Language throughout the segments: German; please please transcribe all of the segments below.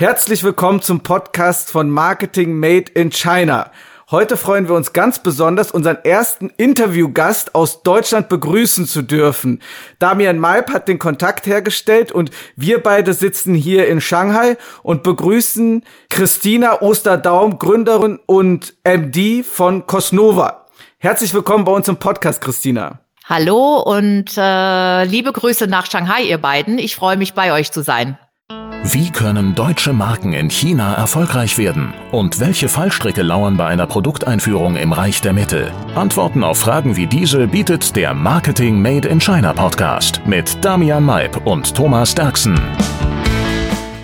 Herzlich willkommen zum Podcast von Marketing Made in China. Heute freuen wir uns ganz besonders, unseren ersten Interviewgast aus Deutschland begrüßen zu dürfen. Damian Maib hat den Kontakt hergestellt und wir beide sitzen hier in Shanghai und begrüßen Christina Osterdaum, Gründerin und MD von Cosnova. Herzlich willkommen bei uns im Podcast, Christina. Hallo und äh, liebe Grüße nach Shanghai, ihr beiden. Ich freue mich, bei euch zu sein. Wie können deutsche Marken in China erfolgreich werden? Und welche Fallstricke lauern bei einer Produkteinführung im Reich der Mitte? Antworten auf Fragen wie diese bietet der Marketing Made in China Podcast mit Damian Maib und Thomas Derksen.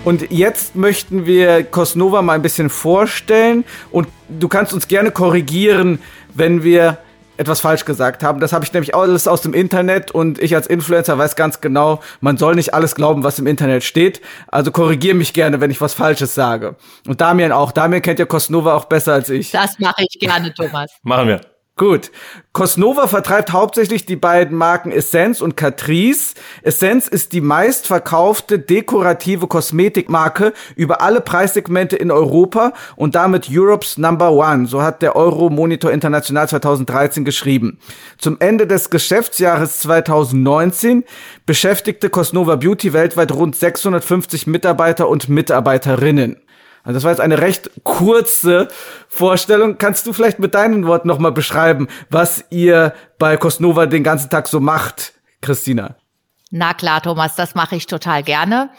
Und jetzt möchten wir Cosnova mal ein bisschen vorstellen und du kannst uns gerne korrigieren, wenn wir etwas falsch gesagt haben. Das habe ich nämlich alles aus dem Internet und ich als Influencer weiß ganz genau, man soll nicht alles glauben, was im Internet steht. Also korrigiere mich gerne, wenn ich was Falsches sage. Und Damian auch. Damian kennt ja Cosnova auch besser als ich. Das mache ich gerne, Thomas. Machen wir. Gut. Cosnova vertreibt hauptsächlich die beiden Marken Essence und Catrice. Essence ist die meistverkaufte dekorative Kosmetikmarke über alle Preissegmente in Europa und damit Europe's Number One. So hat der Euro Monitor International 2013 geschrieben. Zum Ende des Geschäftsjahres 2019 beschäftigte Cosnova Beauty weltweit rund 650 Mitarbeiter und Mitarbeiterinnen. Also das war jetzt eine recht kurze Vorstellung. Kannst du vielleicht mit deinen Worten nochmal beschreiben, was ihr bei Cosnova den ganzen Tag so macht, Christina? Na klar, Thomas, das mache ich total gerne.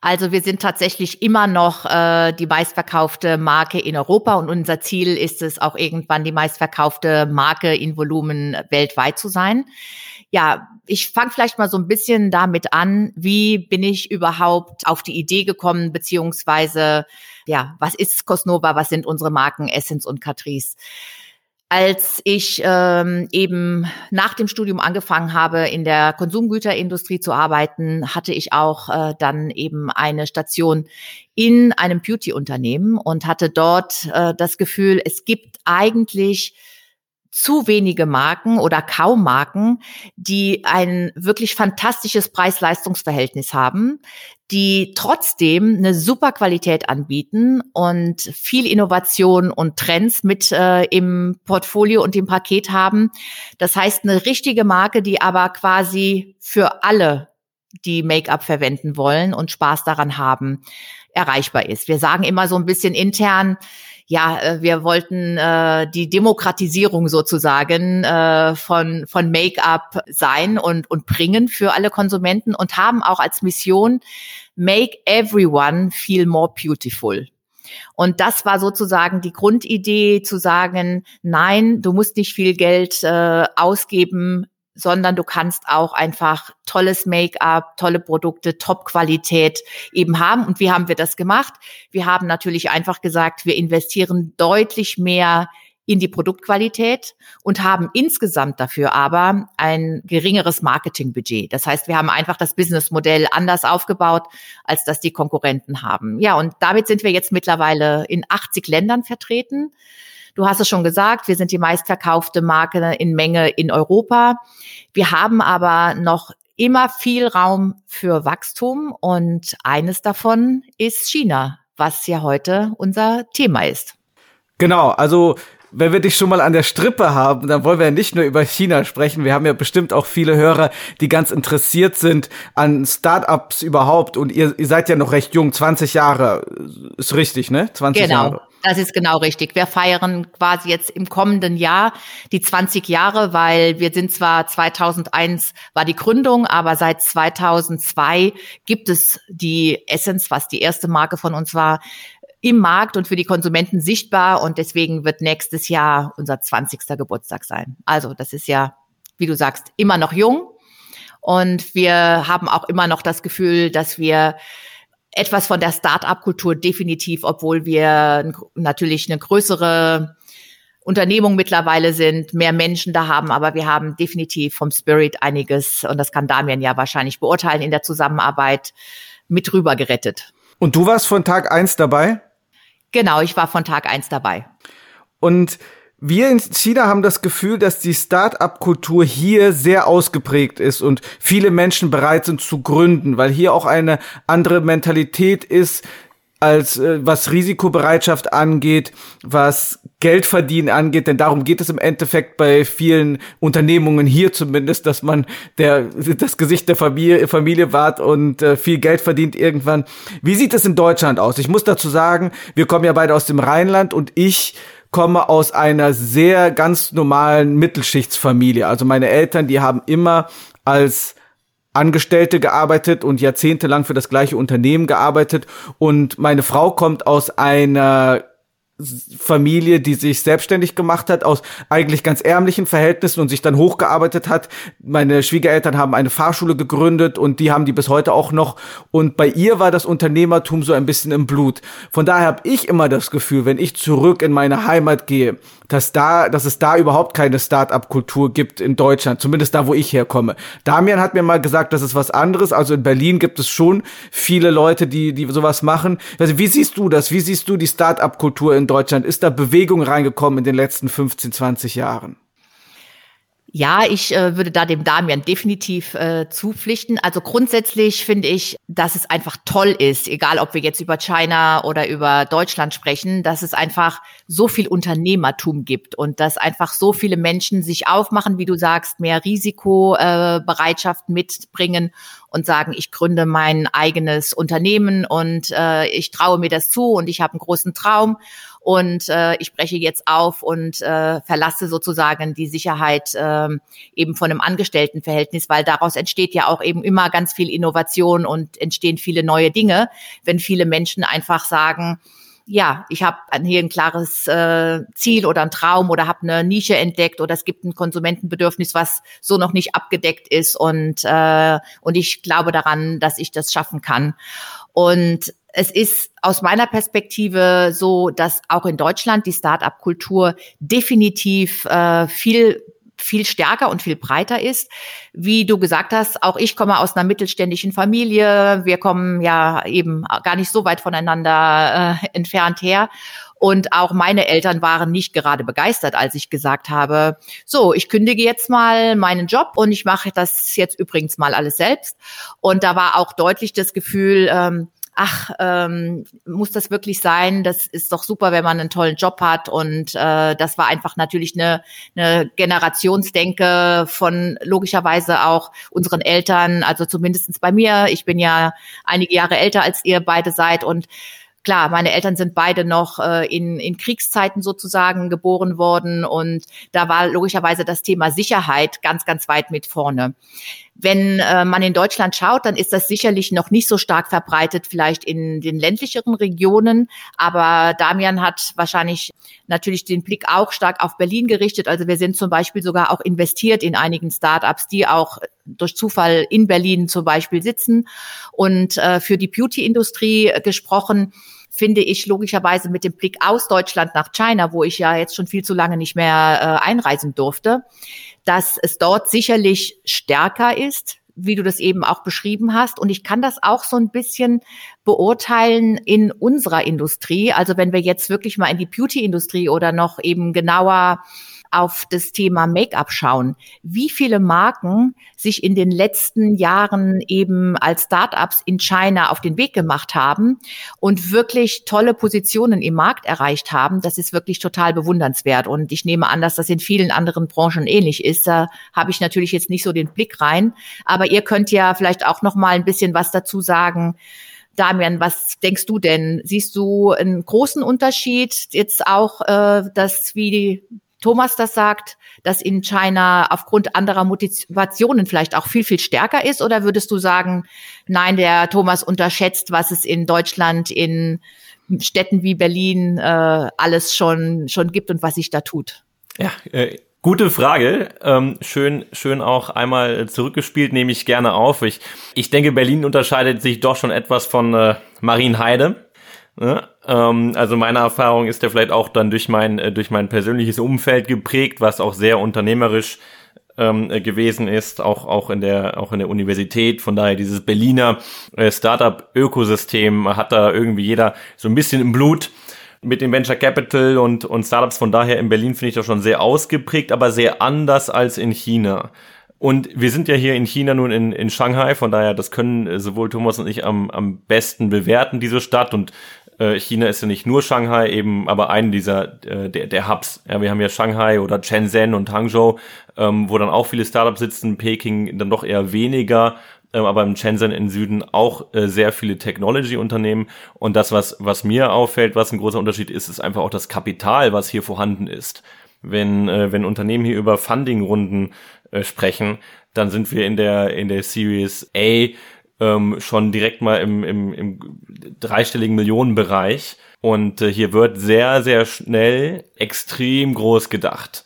Also wir sind tatsächlich immer noch äh, die meistverkaufte Marke in Europa und unser Ziel ist es auch irgendwann die meistverkaufte Marke in Volumen weltweit zu sein. Ja, ich fange vielleicht mal so ein bisschen damit an, wie bin ich überhaupt auf die Idee gekommen, beziehungsweise ja, was ist Cosnova, was sind unsere Marken Essence und Catrice? Als ich ähm, eben nach dem Studium angefangen habe, in der Konsumgüterindustrie zu arbeiten, hatte ich auch äh, dann eben eine Station in einem Beauty-Unternehmen und hatte dort äh, das Gefühl, es gibt eigentlich zu wenige Marken oder kaum Marken, die ein wirklich fantastisches Preis-Leistungs-Verhältnis haben, die trotzdem eine super Qualität anbieten und viel Innovation und Trends mit äh, im Portfolio und im Paket haben. Das heißt, eine richtige Marke, die aber quasi für alle, die Make-up verwenden wollen und Spaß daran haben, erreichbar ist. Wir sagen immer so ein bisschen intern, ja, äh, wir wollten äh, die Demokratisierung sozusagen äh, von, von Make-up sein und, und bringen für alle Konsumenten und haben auch als Mission Make Everyone Feel More Beautiful. Und das war sozusagen die Grundidee zu sagen, nein, du musst nicht viel Geld äh, ausgeben sondern du kannst auch einfach tolles Make-up, tolle Produkte, Top-Qualität eben haben. Und wie haben wir das gemacht? Wir haben natürlich einfach gesagt, wir investieren deutlich mehr in die Produktqualität und haben insgesamt dafür aber ein geringeres Marketingbudget. Das heißt, wir haben einfach das Businessmodell anders aufgebaut, als das die Konkurrenten haben. Ja, und damit sind wir jetzt mittlerweile in 80 Ländern vertreten. Du hast es schon gesagt, wir sind die meistverkaufte Marke in Menge in Europa. Wir haben aber noch immer viel Raum für Wachstum und eines davon ist China, was ja heute unser Thema ist. Genau, also wenn wir dich schon mal an der Strippe haben, dann wollen wir ja nicht nur über China sprechen. Wir haben ja bestimmt auch viele Hörer, die ganz interessiert sind an Startups überhaupt. Und ihr, ihr seid ja noch recht jung, 20 Jahre. Ist richtig, ne? 20 genau. Jahre. Das ist genau richtig. Wir feiern quasi jetzt im kommenden Jahr die 20 Jahre, weil wir sind zwar 2001 war die Gründung, aber seit 2002 gibt es die Essence, was die erste Marke von uns war, im Markt und für die Konsumenten sichtbar und deswegen wird nächstes Jahr unser 20. Geburtstag sein. Also das ist ja, wie du sagst, immer noch jung und wir haben auch immer noch das Gefühl, dass wir etwas von der Start-up-Kultur definitiv, obwohl wir natürlich eine größere Unternehmung mittlerweile sind, mehr Menschen da haben, aber wir haben definitiv vom Spirit einiges, und das kann Damian ja wahrscheinlich beurteilen, in der Zusammenarbeit mit rüber gerettet. Und du warst von Tag eins dabei? Genau, ich war von Tag eins dabei. Und wir in China haben das Gefühl, dass die Start-up-Kultur hier sehr ausgeprägt ist und viele Menschen bereit sind zu gründen, weil hier auch eine andere Mentalität ist, als äh, was Risikobereitschaft angeht, was Geldverdienen angeht, denn darum geht es im Endeffekt bei vielen Unternehmungen hier zumindest, dass man der das Gesicht der Familie, Familie wahrt und äh, viel Geld verdient irgendwann. Wie sieht es in Deutschland aus? Ich muss dazu sagen, wir kommen ja beide aus dem Rheinland und ich komme aus einer sehr ganz normalen Mittelschichtsfamilie. Also meine Eltern, die haben immer als Angestellte gearbeitet und jahrzehntelang für das gleiche Unternehmen gearbeitet. Und meine Frau kommt aus einer Familie, die sich selbstständig gemacht hat aus eigentlich ganz ärmlichen Verhältnissen und sich dann hochgearbeitet hat. Meine Schwiegereltern haben eine Fahrschule gegründet und die haben die bis heute auch noch. Und bei ihr war das Unternehmertum so ein bisschen im Blut. Von daher habe ich immer das Gefühl, wenn ich zurück in meine Heimat gehe, dass da, dass es da überhaupt keine Start-up-Kultur gibt in Deutschland, zumindest da, wo ich herkomme. Damian hat mir mal gesagt, das ist was anderes. Also in Berlin gibt es schon viele Leute, die, die sowas machen. Also wie siehst du das? Wie siehst du die Start-up-Kultur in Deutschland? Ist da Bewegung reingekommen in den letzten 15, 20 Jahren? Ja, ich äh, würde da dem Damian definitiv äh, zupflichten. Also grundsätzlich finde ich, dass es einfach toll ist, egal ob wir jetzt über China oder über Deutschland sprechen, dass es einfach so viel Unternehmertum gibt und dass einfach so viele Menschen sich aufmachen, wie du sagst, mehr Risikobereitschaft äh, mitbringen und sagen, ich gründe mein eigenes Unternehmen und äh, ich traue mir das zu und ich habe einen großen Traum und äh, ich breche jetzt auf und äh, verlasse sozusagen die Sicherheit äh, eben von einem Angestelltenverhältnis, weil daraus entsteht ja auch eben immer ganz viel Innovation und entstehen viele neue Dinge, wenn viele Menschen einfach sagen, ja, ich habe hier ein klares äh, Ziel oder ein Traum oder habe eine Nische entdeckt oder es gibt ein Konsumentenbedürfnis, was so noch nicht abgedeckt ist und äh, und ich glaube daran, dass ich das schaffen kann. Und es ist aus meiner Perspektive so, dass auch in Deutschland die Start-up-Kultur definitiv äh, viel viel stärker und viel breiter ist. Wie du gesagt hast, auch ich komme aus einer mittelständischen Familie. Wir kommen ja eben gar nicht so weit voneinander äh, entfernt her. Und auch meine Eltern waren nicht gerade begeistert, als ich gesagt habe, so, ich kündige jetzt mal meinen Job und ich mache das jetzt übrigens mal alles selbst. Und da war auch deutlich das Gefühl, ähm, ach, ähm, muss das wirklich sein? Das ist doch super, wenn man einen tollen Job hat. Und äh, das war einfach natürlich eine, eine Generationsdenke von logischerweise auch unseren Eltern, also zumindestens bei mir. Ich bin ja einige Jahre älter als ihr beide seid und klar, meine Eltern sind beide noch äh, in, in Kriegszeiten sozusagen geboren worden und da war logischerweise das Thema Sicherheit ganz, ganz weit mit vorne. Wenn äh, man in Deutschland schaut, dann ist das sicherlich noch nicht so stark verbreitet, vielleicht in den ländlicheren Regionen. Aber Damian hat wahrscheinlich natürlich den Blick auch stark auf Berlin gerichtet. Also wir sind zum Beispiel sogar auch investiert in einigen Startups, die auch durch Zufall in Berlin zum Beispiel sitzen. Und äh, für die Beauty-Industrie gesprochen, finde ich logischerweise mit dem Blick aus Deutschland nach China, wo ich ja jetzt schon viel zu lange nicht mehr äh, einreisen durfte, dass es dort sicherlich stärker ist, wie du das eben auch beschrieben hast. Und ich kann das auch so ein bisschen beurteilen in unserer Industrie. Also wenn wir jetzt wirklich mal in die Beauty-Industrie oder noch eben genauer auf das Thema Make-up schauen, wie viele Marken sich in den letzten Jahren eben als Startups in China auf den Weg gemacht haben und wirklich tolle Positionen im Markt erreicht haben, das ist wirklich total bewundernswert. Und ich nehme an, dass das in vielen anderen Branchen ähnlich ist. Da habe ich natürlich jetzt nicht so den Blick rein. Aber ihr könnt ja vielleicht auch noch mal ein bisschen was dazu sagen, Damian, was denkst du denn? Siehst du einen großen Unterschied jetzt auch, äh, dass wie Thomas das sagt, dass in China aufgrund anderer Motivationen vielleicht auch viel, viel stärker ist? Oder würdest du sagen, nein, der Thomas unterschätzt, was es in Deutschland, in Städten wie Berlin äh, alles schon, schon gibt und was sich da tut? Ja, äh, Gute Frage. Ähm, schön, schön auch einmal zurückgespielt, nehme ich gerne auf. Ich, ich denke, Berlin unterscheidet sich doch schon etwas von äh, Marienheide. Ne? Ähm, also meine Erfahrung ist ja vielleicht auch dann durch mein, äh, durch mein persönliches Umfeld geprägt, was auch sehr unternehmerisch ähm, äh, gewesen ist, auch, auch in der, auch in der Universität. Von daher dieses Berliner äh, Startup-Ökosystem hat da irgendwie jeder so ein bisschen im Blut mit dem Venture Capital und, und Startups. Von daher in Berlin finde ich das schon sehr ausgeprägt, aber sehr anders als in China. Und wir sind ja hier in China nun in, in Shanghai, von daher, das können sowohl Thomas und ich am, am besten bewerten, diese Stadt. Und äh, China ist ja nicht nur Shanghai, eben aber einen dieser äh, der, der Hubs. Ja, wir haben ja Shanghai oder Shenzhen und Hangzhou, ähm, wo dann auch viele Startups sitzen, Peking dann doch eher weniger, ähm, aber im Shenzhen im Süden auch äh, sehr viele Technology-Unternehmen. Und das, was, was mir auffällt, was ein großer Unterschied ist, ist einfach auch das Kapital, was hier vorhanden ist. Wenn, äh, wenn Unternehmen hier über Funding-Runden äh, sprechen, dann sind wir in der, in der Series A ähm, schon direkt mal im, im, im dreistelligen Millionenbereich. Und äh, hier wird sehr, sehr schnell extrem groß gedacht.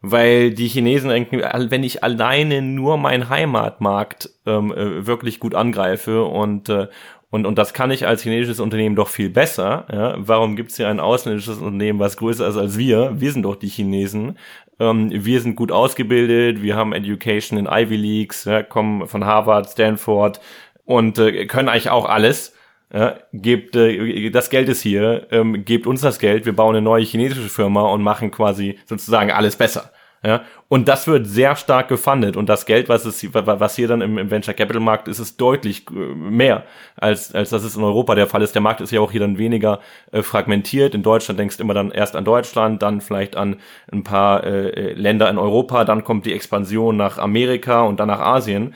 Weil die Chinesen denken, wenn ich alleine nur meinen Heimatmarkt ähm, äh, wirklich gut angreife und, äh, und, und das kann ich als chinesisches Unternehmen doch viel besser. Ja? Warum gibt es hier ein ausländisches Unternehmen, was größer ist als wir? Wir sind doch die Chinesen. Ähm, wir sind gut ausgebildet, wir haben Education in Ivy Leagues, ja, kommen von Harvard, Stanford, und äh, können eigentlich auch alles. Ja, gebt, äh, das Geld ist hier, ähm, gebt uns das Geld, wir bauen eine neue chinesische Firma und machen quasi sozusagen alles besser. Ja, und das wird sehr stark gefundet und das Geld, was es, was hier dann im, im Venture Capital Markt ist, ist deutlich äh, mehr als als das ist in Europa der Fall ist. Der Markt ist ja auch hier dann weniger äh, fragmentiert. In Deutschland denkst du immer dann erst an Deutschland, dann vielleicht an ein paar äh, äh Länder in Europa, dann kommt die Expansion nach Amerika und dann nach Asien.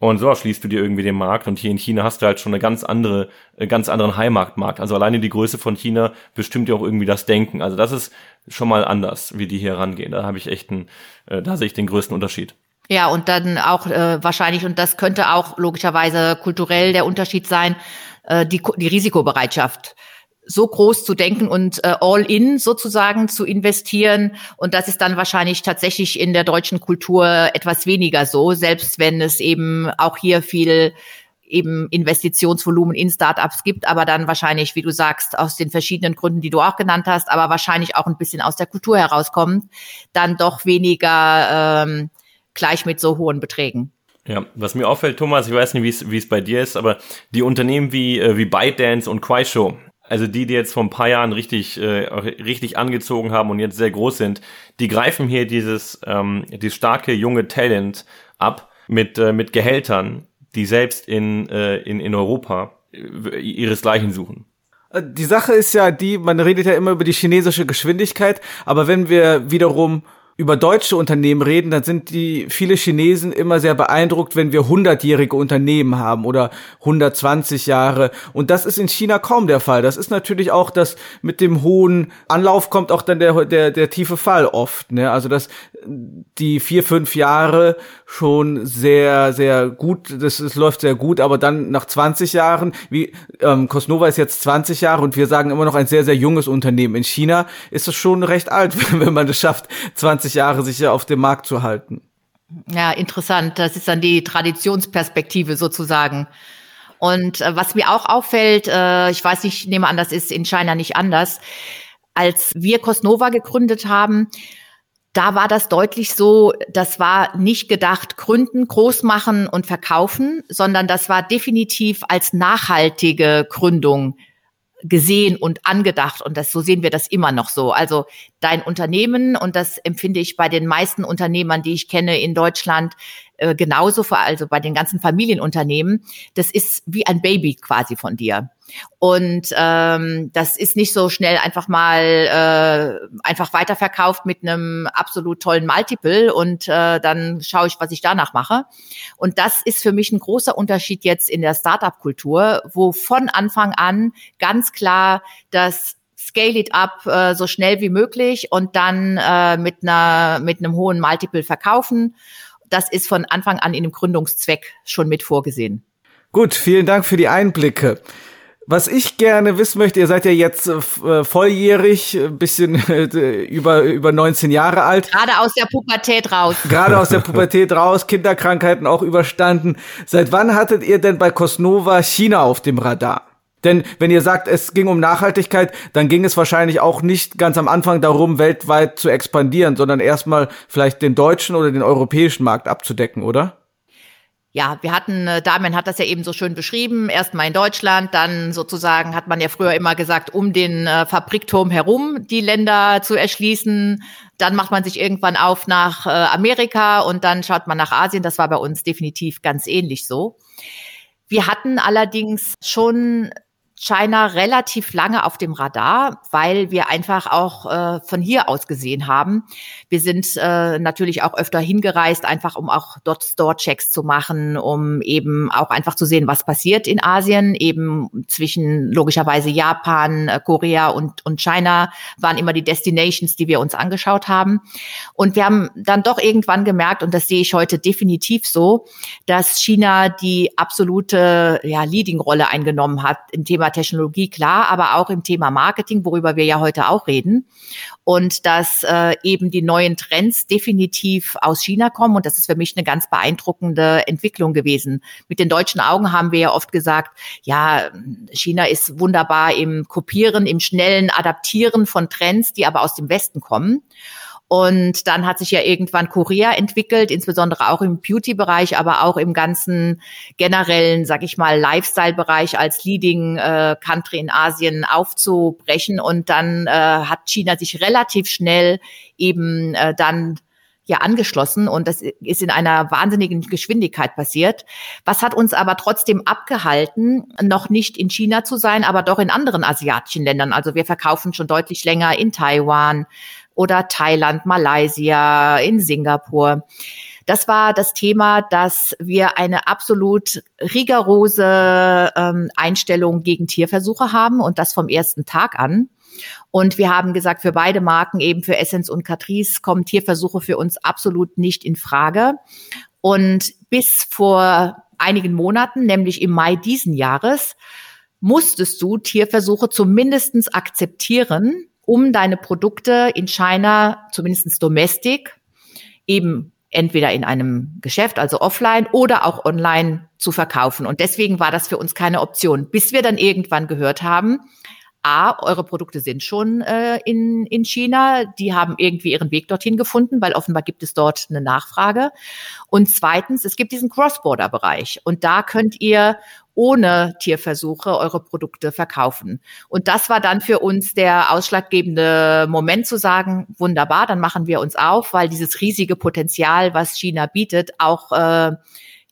Und so schließt du dir irgendwie den Markt. Und hier in China hast du halt schon eine ganz andere, äh, ganz anderen Heimatmarkt. Also alleine die Größe von China bestimmt ja auch irgendwie das Denken. Also das ist schon mal anders, wie die hier rangehen. Da habe ich echt einen, äh, da sehe ich den größten Unterschied. Ja, und dann auch äh, wahrscheinlich, und das könnte auch logischerweise kulturell der Unterschied sein, äh, die, die Risikobereitschaft so groß zu denken und äh, all in sozusagen zu investieren. Und das ist dann wahrscheinlich tatsächlich in der deutschen Kultur etwas weniger so, selbst wenn es eben auch hier viel eben Investitionsvolumen in Startups gibt, aber dann wahrscheinlich, wie du sagst, aus den verschiedenen Gründen, die du auch genannt hast, aber wahrscheinlich auch ein bisschen aus der Kultur herauskommt, dann doch weniger ähm, gleich mit so hohen Beträgen. Ja, was mir auffällt, Thomas, ich weiß nicht, wie es bei dir ist, aber die Unternehmen wie, äh, wie ByteDance und Kuaishou, also die, die jetzt vor ein paar Jahren richtig, äh, richtig angezogen haben und jetzt sehr groß sind, die greifen hier dieses, ähm, dieses starke junge Talent ab mit, äh, mit Gehältern, die selbst in, äh, in, in Europa äh, ihresgleichen suchen. Die Sache ist ja die, man redet ja immer über die chinesische Geschwindigkeit, aber wenn wir wiederum über deutsche Unternehmen reden, dann sind die viele Chinesen immer sehr beeindruckt, wenn wir hundertjährige Unternehmen haben oder 120 Jahre. Und das ist in China kaum der Fall. Das ist natürlich auch, dass mit dem hohen Anlauf kommt auch dann der der der tiefe Fall oft. Ne? Also dass die vier fünf Jahre schon sehr sehr gut, das, das läuft sehr gut, aber dann nach 20 Jahren, wie ähm, Cosnova ist jetzt 20 Jahre und wir sagen immer noch ein sehr sehr junges Unternehmen. In China ist es schon recht alt, wenn man es schafft, 20 20 Jahre sich auf dem Markt zu halten. Ja, interessant. Das ist dann die Traditionsperspektive sozusagen. Und äh, was mir auch auffällt, äh, ich weiß nicht, ich nehme an, das ist in China nicht anders. Als wir Cosnova gegründet haben, da war das deutlich so, das war nicht gedacht, gründen, groß machen und verkaufen, sondern das war definitiv als nachhaltige Gründung gesehen und angedacht und das so sehen wir das immer noch so. Also dein Unternehmen und das empfinde ich bei den meisten Unternehmern, die ich kenne in Deutschland, äh, genauso, also bei den ganzen Familienunternehmen, das ist wie ein Baby quasi von dir. Und ähm, das ist nicht so schnell einfach mal äh, einfach weiterverkauft mit einem absolut tollen Multiple und äh, dann schaue ich, was ich danach mache. Und das ist für mich ein großer Unterschied jetzt in der Startup-Kultur, wo von Anfang an ganz klar das scale it up äh, so schnell wie möglich und dann äh, mit einer mit einem hohen Multiple verkaufen das ist von Anfang an in dem Gründungszweck schon mit vorgesehen. Gut, vielen Dank für die Einblicke. Was ich gerne wissen möchte, ihr seid ja jetzt äh, volljährig, ein bisschen äh, über, über 19 Jahre alt. Gerade aus der Pubertät raus. Gerade aus der Pubertät raus, Kinderkrankheiten auch überstanden. Seit wann hattet ihr denn bei Cosnova China auf dem Radar? Denn wenn ihr sagt, es ging um Nachhaltigkeit, dann ging es wahrscheinlich auch nicht ganz am Anfang darum, weltweit zu expandieren, sondern erstmal vielleicht den deutschen oder den europäischen Markt abzudecken, oder? Ja, wir hatten, äh, Damian hat das ja eben so schön beschrieben, erstmal in Deutschland, dann sozusagen hat man ja früher immer gesagt, um den äh, Fabrikturm herum die Länder zu erschließen. Dann macht man sich irgendwann auf nach äh, Amerika und dann schaut man nach Asien. Das war bei uns definitiv ganz ähnlich so. Wir hatten allerdings schon China relativ lange auf dem Radar, weil wir einfach auch äh, von hier aus gesehen haben. Wir sind äh, natürlich auch öfter hingereist, einfach um auch dort Store-Checks zu machen, um eben auch einfach zu sehen, was passiert in Asien. Eben zwischen logischerweise Japan, äh, Korea und, und China waren immer die Destinations, die wir uns angeschaut haben. Und wir haben dann doch irgendwann gemerkt, und das sehe ich heute definitiv so, dass China die absolute ja, Leading-Rolle eingenommen hat im Thema Technologie, klar, aber auch im Thema Marketing, worüber wir ja heute auch reden. Und dass äh, eben die neuen Trends definitiv aus China kommen. Und das ist für mich eine ganz beeindruckende Entwicklung gewesen. Mit den deutschen Augen haben wir ja oft gesagt, ja, China ist wunderbar im Kopieren, im schnellen Adaptieren von Trends, die aber aus dem Westen kommen. Und dann hat sich ja irgendwann Korea entwickelt, insbesondere auch im Beauty-Bereich, aber auch im ganzen generellen, sag ich mal, Lifestyle-Bereich als Leading äh, Country in Asien aufzubrechen. Und dann äh, hat China sich relativ schnell eben äh, dann ja angeschlossen und das ist in einer wahnsinnigen Geschwindigkeit passiert. Was hat uns aber trotzdem abgehalten, noch nicht in China zu sein, aber doch in anderen asiatischen Ländern. Also wir verkaufen schon deutlich länger in Taiwan, oder Thailand, Malaysia, in Singapur. Das war das Thema, dass wir eine absolut rigorose ähm, Einstellung gegen Tierversuche haben und das vom ersten Tag an. Und wir haben gesagt, für beide Marken, eben für Essence und Catrice, kommen Tierversuche für uns absolut nicht in Frage. Und bis vor einigen Monaten, nämlich im Mai diesen Jahres, musstest du Tierversuche zumindestens akzeptieren, um deine Produkte in China, zumindest domestic, eben entweder in einem Geschäft, also offline oder auch online zu verkaufen. Und deswegen war das für uns keine Option, bis wir dann irgendwann gehört haben, A, eure Produkte sind schon äh, in, in China, die haben irgendwie ihren Weg dorthin gefunden, weil offenbar gibt es dort eine Nachfrage. Und zweitens, es gibt diesen Cross-Border-Bereich und da könnt ihr ohne Tierversuche eure Produkte verkaufen. Und das war dann für uns der ausschlaggebende Moment zu sagen, wunderbar, dann machen wir uns auf, weil dieses riesige Potenzial, was China bietet, auch äh,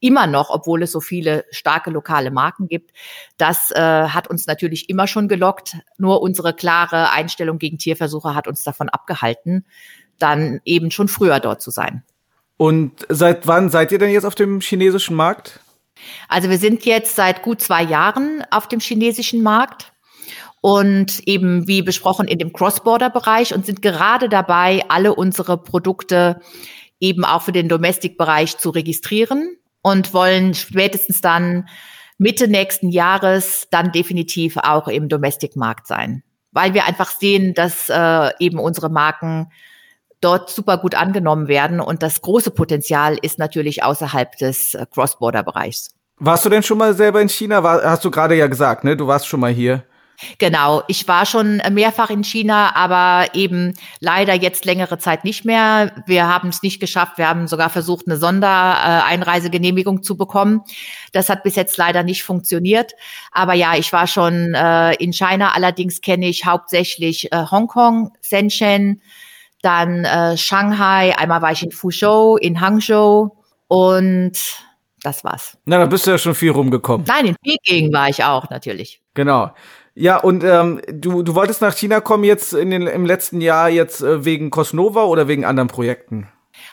immer noch, obwohl es so viele starke lokale Marken gibt. Das äh, hat uns natürlich immer schon gelockt. Nur unsere klare Einstellung gegen Tierversuche hat uns davon abgehalten, dann eben schon früher dort zu sein. Und seit wann seid ihr denn jetzt auf dem chinesischen Markt? Also wir sind jetzt seit gut zwei Jahren auf dem chinesischen Markt und eben wie besprochen in dem Cross-Border-Bereich und sind gerade dabei, alle unsere Produkte eben auch für den Domestic-Bereich zu registrieren und wollen spätestens dann Mitte nächsten Jahres dann definitiv auch im Domestic-Markt sein, weil wir einfach sehen, dass äh, eben unsere Marken dort super gut angenommen werden und das große Potenzial ist natürlich außerhalb des äh, Cross-Border-Bereichs. Warst du denn schon mal selber in China? War, hast du gerade ja gesagt, ne? Du warst schon mal hier. Genau, ich war schon mehrfach in China, aber eben leider jetzt längere Zeit nicht mehr. Wir haben es nicht geschafft. Wir haben sogar versucht, eine Sondereinreisegenehmigung zu bekommen. Das hat bis jetzt leider nicht funktioniert. Aber ja, ich war schon äh, in China. Allerdings kenne ich hauptsächlich äh, Hongkong, Shenzhen, dann äh, Shanghai. Einmal war ich in Fuzhou, in Hangzhou und das war's. Na, da bist du ja schon viel rumgekommen. Nein, in Peking war ich auch natürlich. Genau. Ja, und ähm, du, du wolltest nach China kommen jetzt in den, im letzten Jahr jetzt äh, wegen Cosnova oder wegen anderen Projekten?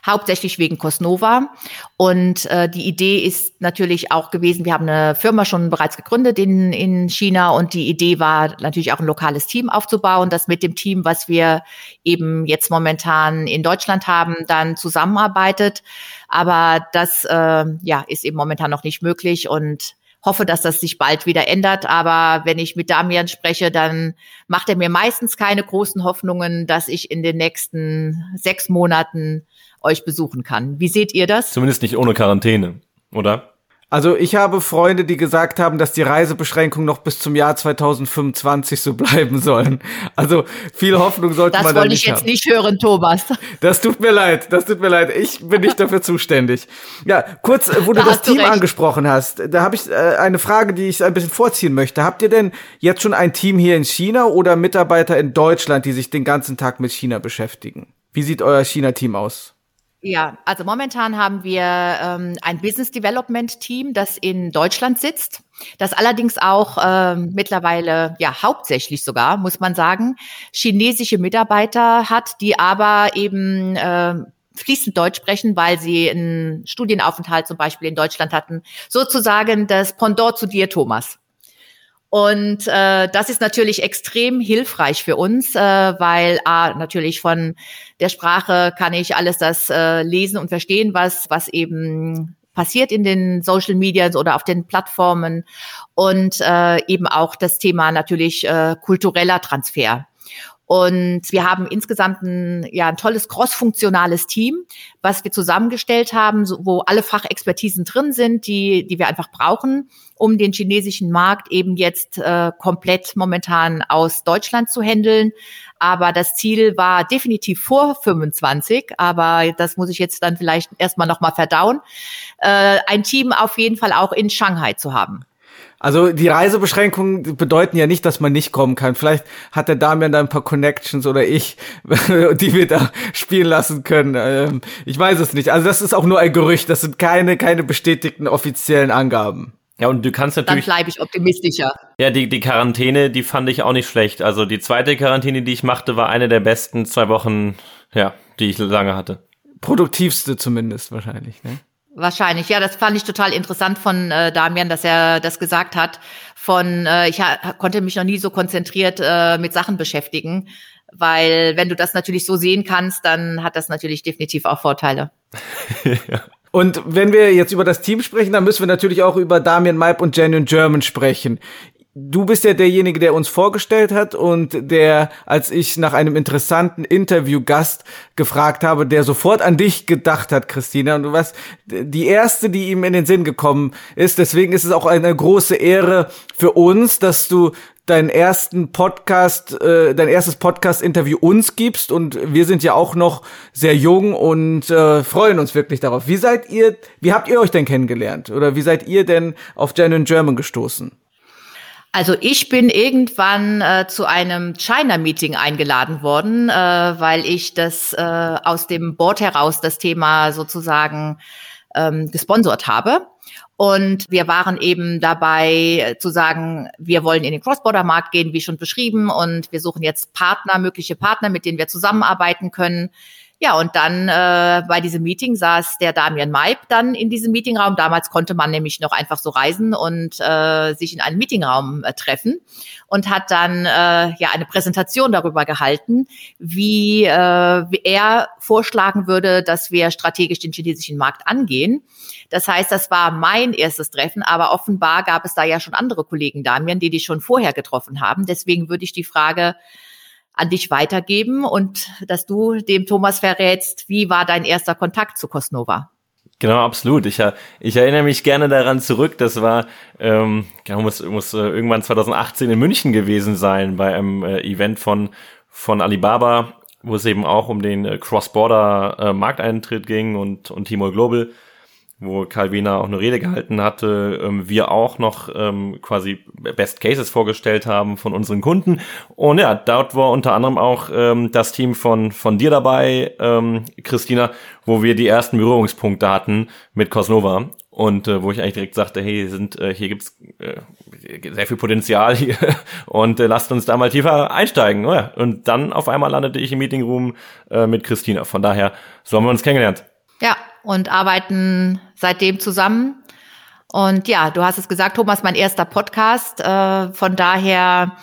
hauptsächlich wegen Cosnova. Und äh, die Idee ist natürlich auch gewesen, wir haben eine Firma schon bereits gegründet in, in China und die Idee war natürlich auch ein lokales Team aufzubauen, das mit dem Team, was wir eben jetzt momentan in Deutschland haben, dann zusammenarbeitet. Aber das äh, ja, ist eben momentan noch nicht möglich und hoffe, dass das sich bald wieder ändert. Aber wenn ich mit Damian spreche, dann macht er mir meistens keine großen Hoffnungen, dass ich in den nächsten sechs Monaten euch besuchen kann. Wie seht ihr das? Zumindest nicht ohne Quarantäne, oder? Also ich habe Freunde, die gesagt haben, dass die Reisebeschränkungen noch bis zum Jahr 2025 so bleiben sollen. Also viel Hoffnung sollte das man da nicht. Das wollte ich jetzt nicht hören, Thomas. Das tut mir leid, das tut mir leid. Ich bin nicht dafür zuständig. Ja, kurz, wo du da das Team du angesprochen hast, da habe ich äh, eine Frage, die ich ein bisschen vorziehen möchte. Habt ihr denn jetzt schon ein Team hier in China oder Mitarbeiter in Deutschland, die sich den ganzen Tag mit China beschäftigen? Wie sieht euer China-Team aus? Ja, also momentan haben wir ähm, ein Business Development Team, das in Deutschland sitzt, das allerdings auch ähm, mittlerweile, ja hauptsächlich sogar, muss man sagen, chinesische Mitarbeiter hat, die aber eben äh, fließend Deutsch sprechen, weil sie einen Studienaufenthalt zum Beispiel in Deutschland hatten. Sozusagen das Pendant zu dir, Thomas. Und äh, das ist natürlich extrem hilfreich für uns, äh, weil A, natürlich von der Sprache kann ich alles das äh, lesen und verstehen, was, was eben passiert in den Social Medias oder auf den Plattformen und äh, eben auch das Thema natürlich äh, kultureller Transfer. Und wir haben insgesamt ein, ja, ein tolles crossfunktionales Team, was wir zusammengestellt haben, wo alle Fachexpertisen drin sind, die, die wir einfach brauchen, um den chinesischen Markt eben jetzt äh, komplett momentan aus Deutschland zu handeln. Aber das Ziel war definitiv vor 25, aber das muss ich jetzt dann vielleicht erstmal nochmal verdauen, äh, ein Team auf jeden Fall auch in Shanghai zu haben. Also die Reisebeschränkungen bedeuten ja nicht, dass man nicht kommen kann. Vielleicht hat der Damian da ein paar Connections oder ich, die wir da spielen lassen können. Ähm, ich weiß es nicht. Also das ist auch nur ein Gerücht. Das sind keine, keine bestätigten offiziellen Angaben. Ja, und du kannst natürlich. Dann bleibe ich optimistischer. Ja, die, die Quarantäne, die fand ich auch nicht schlecht. Also die zweite Quarantäne, die ich machte, war eine der besten zwei Wochen, ja, die ich lange hatte. Produktivste zumindest wahrscheinlich, ne? Wahrscheinlich, ja, das fand ich total interessant von äh, Damian, dass er das gesagt hat. Von äh, ich konnte mich noch nie so konzentriert äh, mit Sachen beschäftigen, weil wenn du das natürlich so sehen kannst, dann hat das natürlich definitiv auch Vorteile. Und wenn wir jetzt über das Team sprechen, dann müssen wir natürlich auch über Damian Maip und Genuine German sprechen. Du bist ja derjenige, der uns vorgestellt hat und der, als ich nach einem interessanten Interviewgast gefragt habe, der sofort an dich gedacht hat, Christina. Und du warst die erste, die ihm in den Sinn gekommen ist. Deswegen ist es auch eine große Ehre für uns, dass du deinen ersten Podcast, äh, dein erstes Podcast-Interview uns gibst. Und wir sind ja auch noch sehr jung und äh, freuen uns wirklich darauf. Wie seid ihr, wie habt ihr euch denn kennengelernt? Oder wie seid ihr denn auf Genuine German gestoßen? Also ich bin irgendwann äh, zu einem China-Meeting eingeladen worden, äh, weil ich das äh, aus dem Board heraus das Thema sozusagen ähm, gesponsert habe. Und wir waren eben dabei äh, zu sagen, wir wollen in den Cross-Border-Markt gehen, wie schon beschrieben, und wir suchen jetzt Partner, mögliche Partner, mit denen wir zusammenarbeiten können. Ja, und dann äh, bei diesem Meeting saß der Damian Maib dann in diesem Meetingraum. Damals konnte man nämlich noch einfach so reisen und äh, sich in einem Meetingraum äh, treffen und hat dann äh, ja eine Präsentation darüber gehalten, wie, äh, wie er vorschlagen würde, dass wir strategisch den chinesischen Markt angehen. Das heißt, das war mein erstes Treffen, aber offenbar gab es da ja schon andere Kollegen, Damian, die die schon vorher getroffen haben. Deswegen würde ich die Frage an dich weitergeben und dass du dem Thomas verrätst, wie war dein erster Kontakt zu Cosnova? Genau, absolut. Ich, ich erinnere mich gerne daran zurück. Das war, ähm, muss, muss äh, irgendwann 2018 in München gewesen sein bei einem äh, Event von von Alibaba, wo es eben auch um den äh, Cross-Border äh, Markteintritt ging und und Timor Global wo Calvina auch eine Rede gehalten hatte, ähm, wir auch noch ähm, quasi Best Cases vorgestellt haben von unseren Kunden. Und ja, dort war unter anderem auch ähm, das Team von, von dir dabei, ähm, Christina, wo wir die ersten Berührungspunkte hatten mit Cosnova. Und äh, wo ich eigentlich direkt sagte, hey, sind, äh, hier gibt's äh, sehr viel Potenzial hier und äh, lasst uns da mal tiefer einsteigen. Oh ja. Und dann auf einmal landete ich im Meetingroom äh, mit Christina. Von daher, so haben wir uns kennengelernt. Ja, und arbeiten seitdem zusammen. Und ja, du hast es gesagt, Thomas, mein erster Podcast. Äh, von daher,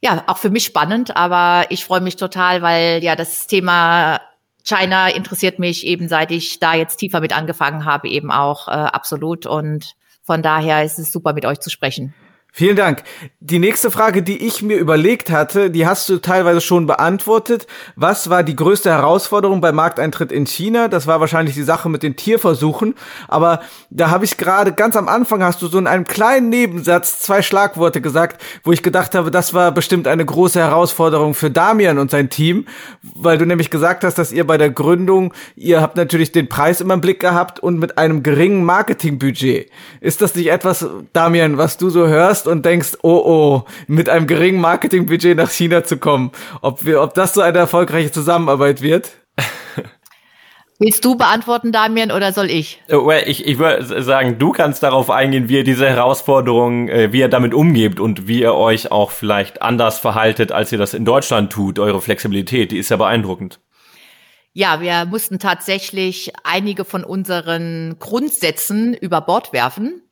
ja, auch für mich spannend, aber ich freue mich total, weil ja das Thema China interessiert mich eben, seit ich da jetzt tiefer mit angefangen habe, eben auch äh, absolut. Und von daher ist es super, mit euch zu sprechen. Vielen Dank. Die nächste Frage, die ich mir überlegt hatte, die hast du teilweise schon beantwortet. Was war die größte Herausforderung beim Markteintritt in China? Das war wahrscheinlich die Sache mit den Tierversuchen. Aber da habe ich gerade ganz am Anfang hast du so in einem kleinen Nebensatz zwei Schlagworte gesagt, wo ich gedacht habe, das war bestimmt eine große Herausforderung für Damian und sein Team, weil du nämlich gesagt hast, dass ihr bei der Gründung, ihr habt natürlich den Preis immer im Blick gehabt und mit einem geringen Marketingbudget. Ist das nicht etwas, Damian, was du so hörst? Hörst und denkst, oh oh, mit einem geringen Marketingbudget nach China zu kommen, ob wir, ob das so eine erfolgreiche Zusammenarbeit wird? Willst du beantworten, Damian, oder soll ich? Well, ich, ich würde sagen, du kannst darauf eingehen, wie ihr diese Herausforderungen, äh, wie ihr damit umgebt und wie ihr euch auch vielleicht anders verhaltet, als ihr das in Deutschland tut. Eure Flexibilität, die ist ja beeindruckend. Ja, wir mussten tatsächlich einige von unseren Grundsätzen über Bord werfen.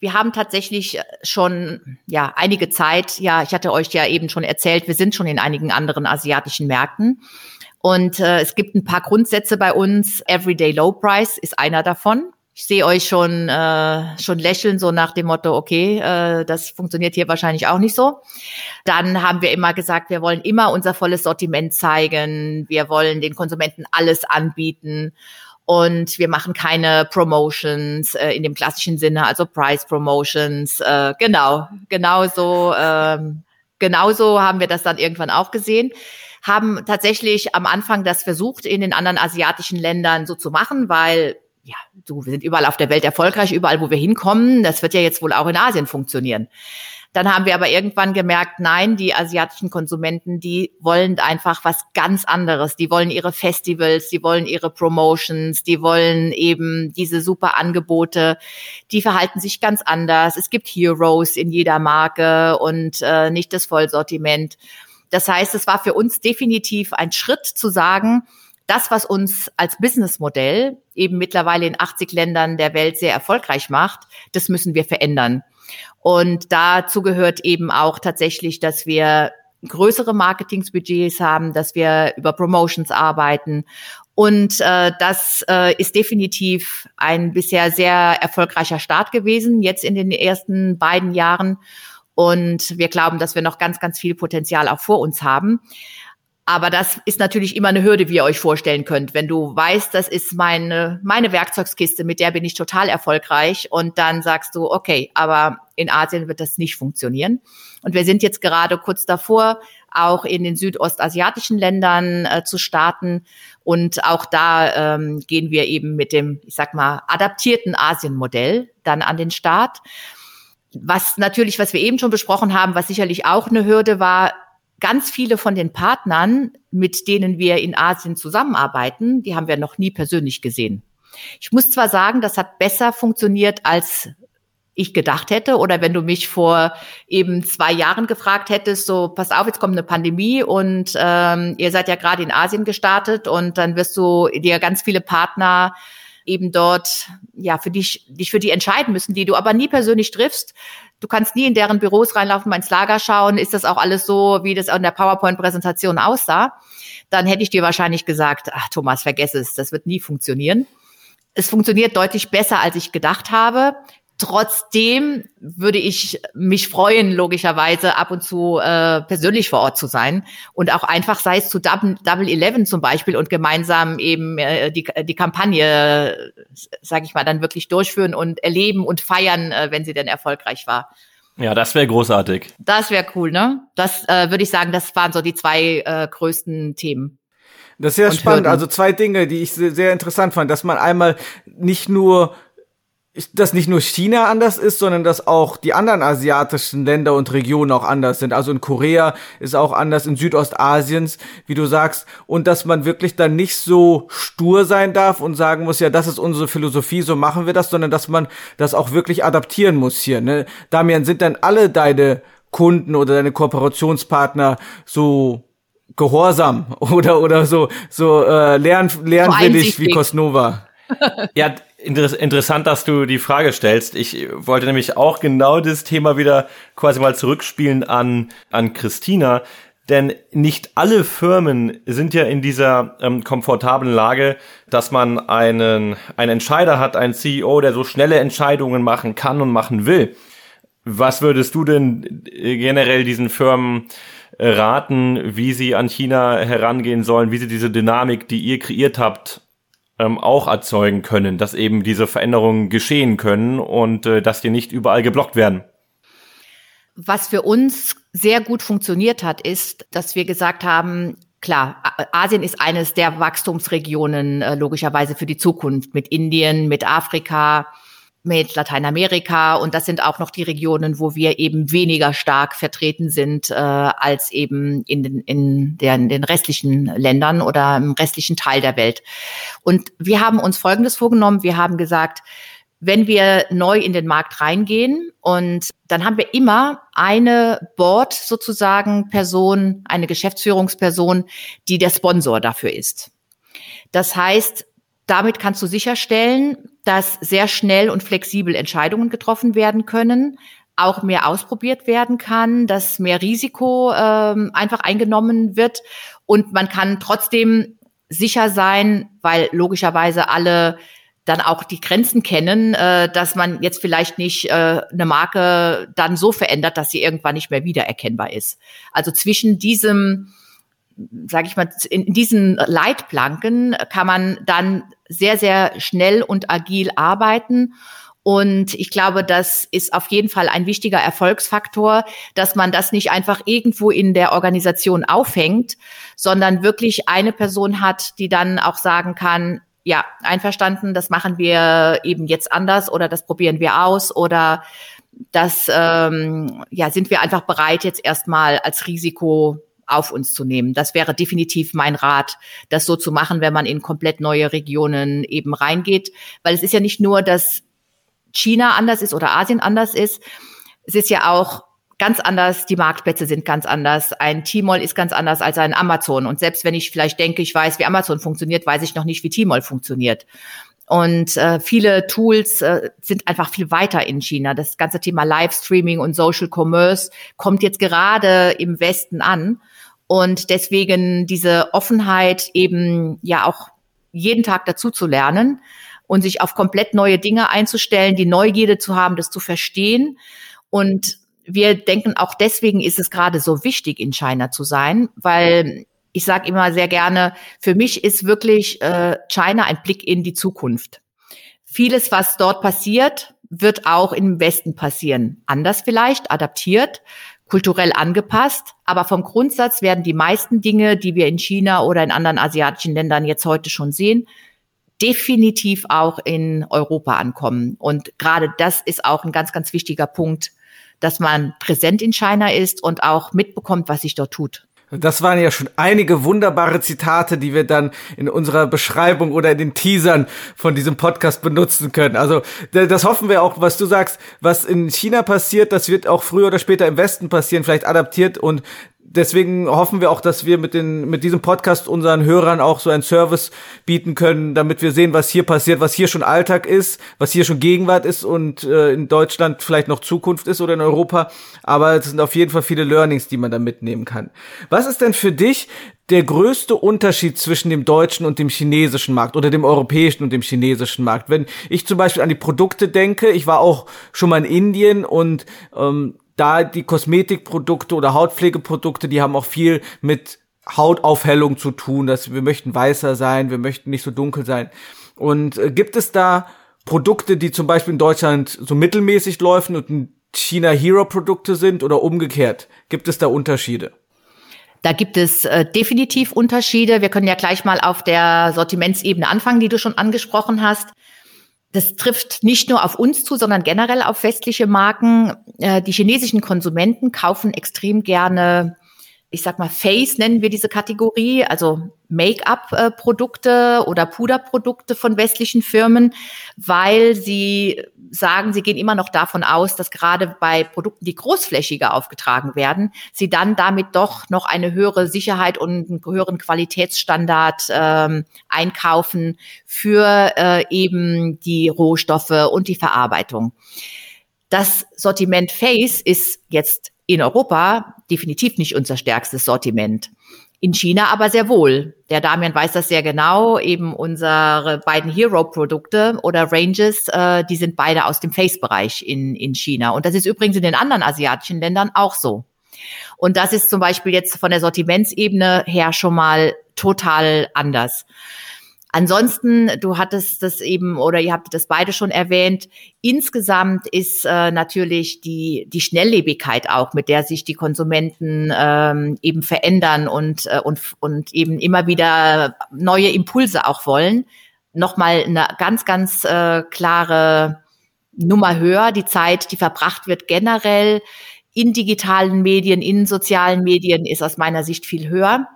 Wir haben tatsächlich schon ja einige Zeit, ja, ich hatte euch ja eben schon erzählt, wir sind schon in einigen anderen asiatischen Märkten und äh, es gibt ein paar Grundsätze bei uns. Everyday Low Price ist einer davon. Ich sehe euch schon äh, schon lächeln so nach dem Motto, okay, äh, das funktioniert hier wahrscheinlich auch nicht so. Dann haben wir immer gesagt, wir wollen immer unser volles Sortiment zeigen. Wir wollen den Konsumenten alles anbieten und wir machen keine Promotions äh, in dem klassischen Sinne, also Price Promotions. Äh, genau, genauso, äh, genauso haben wir das dann irgendwann auch gesehen haben tatsächlich am Anfang das versucht, in den anderen asiatischen Ländern so zu machen, weil ja, du, wir sind überall auf der Welt erfolgreich, überall, wo wir hinkommen. Das wird ja jetzt wohl auch in Asien funktionieren. Dann haben wir aber irgendwann gemerkt, nein, die asiatischen Konsumenten, die wollen einfach was ganz anderes. Die wollen ihre Festivals, die wollen ihre Promotions, die wollen eben diese super Angebote. Die verhalten sich ganz anders. Es gibt Heroes in jeder Marke und äh, nicht das Vollsortiment. Das heißt, es war für uns definitiv ein Schritt zu sagen, das, was uns als Businessmodell eben mittlerweile in 80 Ländern der Welt sehr erfolgreich macht, das müssen wir verändern. Und dazu gehört eben auch tatsächlich, dass wir größere Marketingsbudgets haben, dass wir über Promotions arbeiten. Und äh, das äh, ist definitiv ein bisher sehr erfolgreicher Start gewesen, jetzt in den ersten beiden Jahren. Und wir glauben, dass wir noch ganz, ganz viel Potenzial auch vor uns haben. Aber das ist natürlich immer eine Hürde, wie ihr euch vorstellen könnt. Wenn du weißt, das ist meine, meine Werkzeugskiste, mit der bin ich total erfolgreich und dann sagst du, okay, aber in Asien wird das nicht funktionieren. Und wir sind jetzt gerade kurz davor, auch in den südostasiatischen Ländern äh, zu starten. Und auch da ähm, gehen wir eben mit dem, ich sag mal, adaptierten Asien-Modell dann an den Start. Was natürlich, was wir eben schon besprochen haben, was sicherlich auch eine Hürde war, ganz viele von den Partnern, mit denen wir in Asien zusammenarbeiten, die haben wir noch nie persönlich gesehen. Ich muss zwar sagen, das hat besser funktioniert, als ich gedacht hätte. Oder wenn du mich vor eben zwei Jahren gefragt hättest, so, pass auf, jetzt kommt eine Pandemie und ähm, ihr seid ja gerade in Asien gestartet und dann wirst du dir ganz viele Partner eben dort ja für dich dich für die entscheiden müssen, die du aber nie persönlich triffst. Du kannst nie in deren Büros reinlaufen, mal ins Lager schauen, ist das auch alles so, wie das in der PowerPoint-Präsentation aussah? Dann hätte ich dir wahrscheinlich gesagt, ach Thomas, vergess es, das wird nie funktionieren. Es funktioniert deutlich besser, als ich gedacht habe. Trotzdem würde ich mich freuen, logischerweise ab und zu äh, persönlich vor Ort zu sein und auch einfach sei es zu Double, Double Eleven zum Beispiel und gemeinsam eben äh, die, die Kampagne, sage ich mal, dann wirklich durchführen und erleben und feiern, äh, wenn sie denn erfolgreich war. Ja, das wäre großartig. Das wäre cool, ne? Das äh, würde ich sagen, das waren so die zwei äh, größten Themen. Das ist sehr spannend. Hürden. Also zwei Dinge, die ich sehr interessant fand, dass man einmal nicht nur dass nicht nur China anders ist, sondern dass auch die anderen asiatischen Länder und Regionen auch anders sind. Also in Korea ist auch anders, in Südostasiens, wie du sagst, und dass man wirklich dann nicht so stur sein darf und sagen muss, ja, das ist unsere Philosophie, so machen wir das, sondern dass man das auch wirklich adaptieren muss hier. Ne? Damian, sind dann alle deine Kunden oder deine Kooperationspartner so gehorsam oder oder so so äh, lern, lernwillig wie Cosnova? ja, interessant, dass du die Frage stellst. Ich wollte nämlich auch genau das Thema wieder quasi mal zurückspielen an, an Christina. Denn nicht alle Firmen sind ja in dieser ähm, komfortablen Lage, dass man einen, einen Entscheider hat, einen CEO, der so schnelle Entscheidungen machen kann und machen will. Was würdest du denn äh, generell diesen Firmen äh, raten, wie sie an China herangehen sollen, wie sie diese Dynamik, die ihr kreiert habt, ähm, auch erzeugen können, dass eben diese Veränderungen geschehen können und äh, dass die nicht überall geblockt werden. Was für uns sehr gut funktioniert hat, ist, dass wir gesagt haben, klar, Asien ist eines der Wachstumsregionen äh, logischerweise für die Zukunft mit Indien, mit Afrika, mit Lateinamerika und das sind auch noch die Regionen, wo wir eben weniger stark vertreten sind äh, als eben in den, in, der, in den restlichen Ländern oder im restlichen Teil der Welt. Und wir haben uns Folgendes vorgenommen. Wir haben gesagt, wenn wir neu in den Markt reingehen und dann haben wir immer eine Board sozusagen Person, eine Geschäftsführungsperson, die der Sponsor dafür ist. Das heißt, damit kannst du sicherstellen, dass sehr schnell und flexibel Entscheidungen getroffen werden können, auch mehr ausprobiert werden kann, dass mehr Risiko ähm, einfach eingenommen wird und man kann trotzdem sicher sein, weil logischerweise alle dann auch die Grenzen kennen, äh, dass man jetzt vielleicht nicht äh, eine Marke dann so verändert, dass sie irgendwann nicht mehr wiedererkennbar ist. Also zwischen diesem, sage ich mal, in diesen Leitplanken kann man dann sehr, sehr schnell und agil arbeiten. Und ich glaube, das ist auf jeden Fall ein wichtiger Erfolgsfaktor, dass man das nicht einfach irgendwo in der Organisation aufhängt, sondern wirklich eine Person hat, die dann auch sagen kann, ja, einverstanden, das machen wir eben jetzt anders oder das probieren wir aus oder das ähm, ja, sind wir einfach bereit, jetzt erstmal als Risiko auf uns zu nehmen. Das wäre definitiv mein Rat, das so zu machen, wenn man in komplett neue Regionen eben reingeht. Weil es ist ja nicht nur, dass China anders ist oder Asien anders ist. Es ist ja auch ganz anders, die Marktplätze sind ganz anders. Ein T-Mall ist ganz anders als ein Amazon. Und selbst wenn ich vielleicht denke, ich weiß, wie Amazon funktioniert, weiß ich noch nicht, wie T-Mall funktioniert. Und äh, viele Tools äh, sind einfach viel weiter in China. Das ganze Thema Livestreaming und Social Commerce kommt jetzt gerade im Westen an. Und deswegen diese Offenheit eben ja auch jeden Tag dazu zu lernen und sich auf komplett neue Dinge einzustellen, die Neugierde zu haben, das zu verstehen. Und wir denken, auch deswegen ist es gerade so wichtig, in China zu sein, weil ich sage immer sehr gerne, für mich ist wirklich äh, China ein Blick in die Zukunft. Vieles, was dort passiert, wird auch im Westen passieren. Anders vielleicht, adaptiert, kulturell angepasst, aber vom Grundsatz werden die meisten Dinge, die wir in China oder in anderen asiatischen Ländern jetzt heute schon sehen, definitiv auch in Europa ankommen. Und gerade das ist auch ein ganz, ganz wichtiger Punkt, dass man präsent in China ist und auch mitbekommt, was sich dort tut. Das waren ja schon einige wunderbare Zitate, die wir dann in unserer Beschreibung oder in den Teasern von diesem Podcast benutzen können. Also das hoffen wir auch, was du sagst, was in China passiert, das wird auch früher oder später im Westen passieren, vielleicht adaptiert und deswegen hoffen wir auch, dass wir mit, den, mit diesem Podcast unseren Hörern auch so einen Service bieten können, damit wir sehen, was hier passiert, was hier schon Alltag ist, was hier schon Gegenwart ist und äh, in Deutschland vielleicht noch Zukunft ist oder in Europa. Aber es sind auf jeden Fall viele Learnings, die man da mitnehmen kann. Was ist denn für dich der größte Unterschied zwischen dem deutschen und dem chinesischen Markt oder dem europäischen und dem chinesischen Markt? Wenn ich zum Beispiel an die Produkte denke, ich war auch schon mal in Indien und ähm, da die Kosmetikprodukte oder Hautpflegeprodukte, die haben auch viel mit Hautaufhellung zu tun, dass wir möchten weißer sein, wir möchten nicht so dunkel sein. Und äh, gibt es da Produkte, die zum Beispiel in Deutschland so mittelmäßig laufen und in China Hero-Produkte sind oder umgekehrt? Gibt es da Unterschiede? Da gibt es äh, definitiv Unterschiede. Wir können ja gleich mal auf der Sortimentsebene anfangen, die du schon angesprochen hast das trifft nicht nur auf uns zu, sondern generell auf westliche Marken. Äh, die chinesischen Konsumenten kaufen extrem gerne, ich sag mal, Face nennen wir diese Kategorie, also Make-up-Produkte oder Puderprodukte von westlichen Firmen, weil sie sagen, sie gehen immer noch davon aus, dass gerade bei Produkten, die großflächiger aufgetragen werden, sie dann damit doch noch eine höhere Sicherheit und einen höheren Qualitätsstandard ähm, einkaufen für äh, eben die Rohstoffe und die Verarbeitung. Das Sortiment Face ist jetzt in Europa definitiv nicht unser stärkstes Sortiment. In China aber sehr wohl. Der Damian weiß das sehr genau. Eben unsere beiden Hero-Produkte oder Ranges, äh, die sind beide aus dem Face-Bereich in, in China. Und das ist übrigens in den anderen asiatischen Ländern auch so. Und das ist zum Beispiel jetzt von der Sortimentsebene her schon mal total anders. Ansonsten, du hattest das eben oder ihr habt das beide schon erwähnt. Insgesamt ist äh, natürlich die die Schnelllebigkeit auch, mit der sich die Konsumenten ähm, eben verändern und äh, und und eben immer wieder neue Impulse auch wollen, nochmal eine ganz ganz äh, klare Nummer höher. Die Zeit, die verbracht wird generell in digitalen Medien, in sozialen Medien, ist aus meiner Sicht viel höher.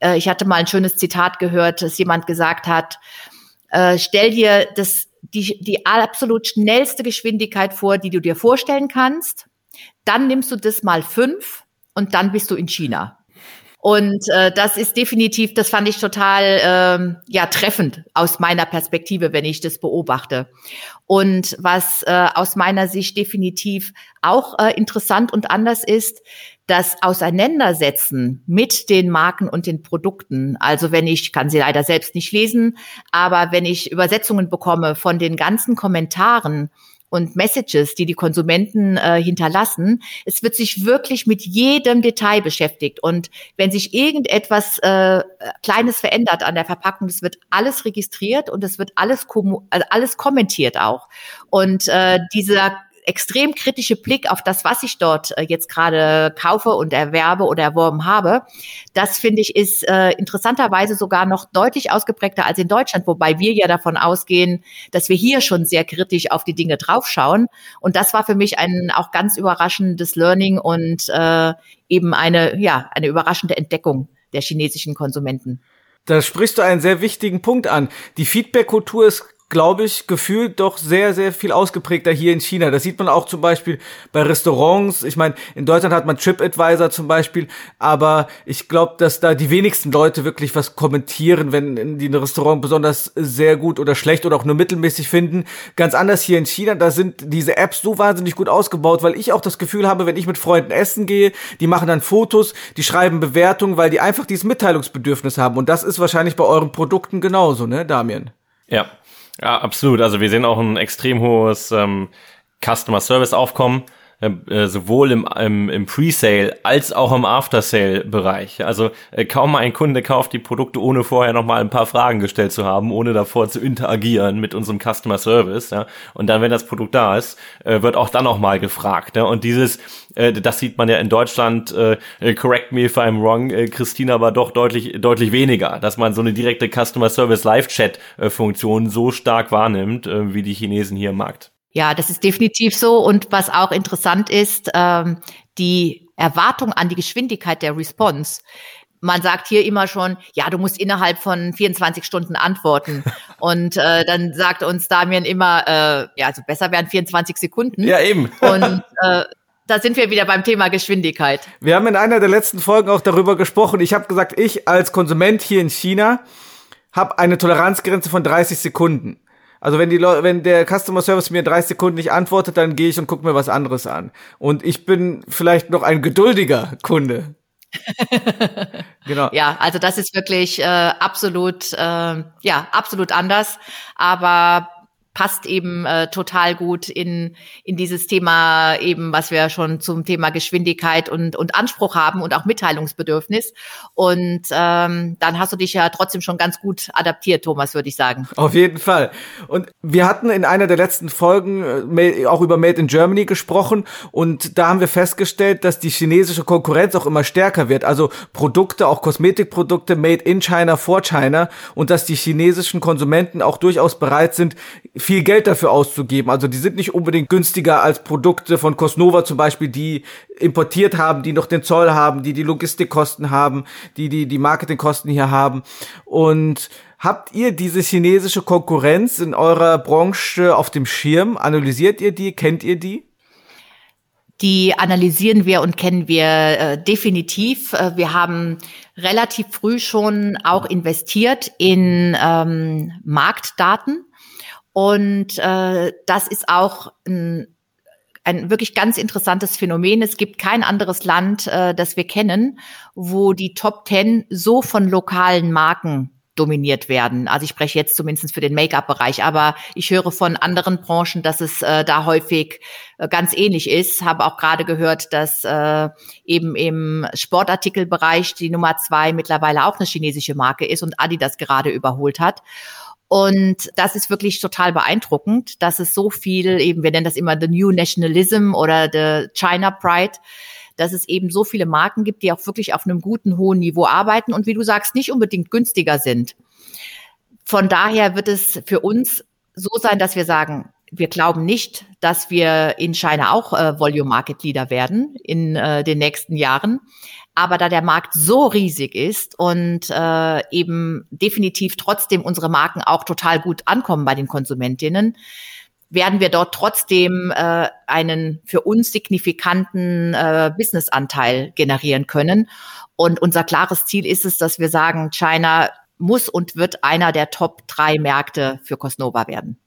Äh, ich hatte mal ein schönes Zitat gehört, dass jemand gesagt hat, äh, stell dir das, die, die absolut schnellste Geschwindigkeit vor, die du dir vorstellen kannst. Dann nimmst du das mal fünf und dann bist du in China. Und äh, das ist definitiv, das fand ich total ähm, ja treffend aus meiner Perspektive, wenn ich das beobachte. Und was äh, aus meiner Sicht definitiv auch äh, interessant und anders ist, das Auseinandersetzen mit den Marken und den Produkten. Also wenn ich, kann sie leider selbst nicht lesen, aber wenn ich Übersetzungen bekomme von den ganzen Kommentaren, und Messages, die die Konsumenten äh, hinterlassen. Es wird sich wirklich mit jedem Detail beschäftigt. Und wenn sich irgendetwas äh, Kleines verändert an der Verpackung, es wird alles registriert und es wird alles, also alles kommentiert auch. Und äh, dieser extrem kritische Blick auf das, was ich dort äh, jetzt gerade kaufe und erwerbe oder erworben habe, das finde ich ist äh, interessanterweise sogar noch deutlich ausgeprägter als in Deutschland, wobei wir ja davon ausgehen, dass wir hier schon sehr kritisch auf die Dinge draufschauen. Und das war für mich ein auch ganz überraschendes Learning und äh, eben eine, ja, eine überraschende Entdeckung der chinesischen Konsumenten. Da sprichst du einen sehr wichtigen Punkt an. Die Feedback-Kultur ist glaube ich, gefühlt doch sehr, sehr viel ausgeprägter hier in China. Das sieht man auch zum Beispiel bei Restaurants. Ich meine, in Deutschland hat man TripAdvisor zum Beispiel, aber ich glaube, dass da die wenigsten Leute wirklich was kommentieren, wenn die ein Restaurant besonders sehr gut oder schlecht oder auch nur mittelmäßig finden. Ganz anders hier in China, da sind diese Apps so wahnsinnig gut ausgebaut, weil ich auch das Gefühl habe, wenn ich mit Freunden essen gehe, die machen dann Fotos, die schreiben Bewertungen, weil die einfach dieses Mitteilungsbedürfnis haben. Und das ist wahrscheinlich bei euren Produkten genauso, ne, Damien? Ja, ja, absolut. Also wir sehen auch ein extrem hohes ähm, Customer Service Aufkommen. Äh, sowohl im, im, im Pre-Sale als auch im After-Sale-Bereich. Also äh, kaum ein Kunde kauft die Produkte, ohne vorher noch mal ein paar Fragen gestellt zu haben, ohne davor zu interagieren mit unserem Customer Service. Ja? Und dann, wenn das Produkt da ist, äh, wird auch dann noch mal gefragt. Ja? Und dieses, äh, das sieht man ja in Deutschland, äh, äh correct me if I'm wrong, äh, Christina, aber doch deutlich, deutlich weniger, dass man so eine direkte Customer Service Live-Chat-Funktion äh, so stark wahrnimmt, äh, wie die Chinesen hier im Markt. Ja, das ist definitiv so. Und was auch interessant ist, ähm, die Erwartung an die Geschwindigkeit der Response. Man sagt hier immer schon, ja, du musst innerhalb von 24 Stunden antworten. Und äh, dann sagt uns Damian immer, äh, ja, also besser wären 24 Sekunden. Ja, eben. Und äh, da sind wir wieder beim Thema Geschwindigkeit. Wir haben in einer der letzten Folgen auch darüber gesprochen. Ich habe gesagt, ich als Konsument hier in China habe eine Toleranzgrenze von 30 Sekunden. Also wenn die Leute, wenn der Customer Service mir 30 Sekunden nicht antwortet, dann gehe ich und gucke mir was anderes an. Und ich bin vielleicht noch ein geduldiger Kunde. genau. Ja, also das ist wirklich äh, absolut, äh, ja, absolut anders. Aber passt eben äh, total gut in, in dieses Thema eben, was wir schon zum Thema Geschwindigkeit und, und Anspruch haben und auch Mitteilungsbedürfnis. Und ähm, dann hast du dich ja trotzdem schon ganz gut adaptiert, Thomas, würde ich sagen. Auf jeden Fall. Und wir hatten in einer der letzten Folgen äh, auch über Made in Germany gesprochen und da haben wir festgestellt, dass die chinesische Konkurrenz auch immer stärker wird. Also Produkte, auch Kosmetikprodukte made in China for China und dass die chinesischen Konsumenten auch durchaus bereit sind, viel Geld dafür auszugeben. Also die sind nicht unbedingt günstiger als Produkte von Cosnova zum Beispiel, die importiert haben, die noch den Zoll haben, die die Logistikkosten haben, die die, die Marketingkosten hier haben. Und habt ihr diese chinesische Konkurrenz in eurer Branche auf dem Schirm? Analysiert ihr die? Kennt ihr die? Die analysieren wir und kennen wir äh, definitiv. Äh, wir haben relativ früh schon auch investiert in ähm, Marktdaten und äh, das ist auch ein, ein wirklich ganz interessantes Phänomen. Es gibt kein anderes Land, äh, das wir kennen, wo die Top Ten so von lokalen Marken dominiert werden. Also ich spreche jetzt zumindest für den Make-up-Bereich, aber ich höre von anderen Branchen, dass es äh, da häufig äh, ganz ähnlich ist. Habe auch gerade gehört, dass äh, eben im Sportartikelbereich die Nummer zwei mittlerweile auch eine chinesische Marke ist und Adidas gerade überholt hat. Und das ist wirklich total beeindruckend, dass es so viel eben, wir nennen das immer the New Nationalism oder the China Pride, dass es eben so viele Marken gibt, die auch wirklich auf einem guten, hohen Niveau arbeiten und wie du sagst, nicht unbedingt günstiger sind. Von daher wird es für uns so sein, dass wir sagen, wir glauben nicht, dass wir in China auch äh, Volume Market Leader werden in äh, den nächsten Jahren. Aber da der Markt so riesig ist und äh, eben definitiv trotzdem unsere Marken auch total gut ankommen bei den Konsumentinnen, werden wir dort trotzdem äh, einen für uns signifikanten äh, Businessanteil generieren können. Und unser klares Ziel ist es, dass wir sagen, China muss und wird einer der Top drei Märkte für Cosnova werden.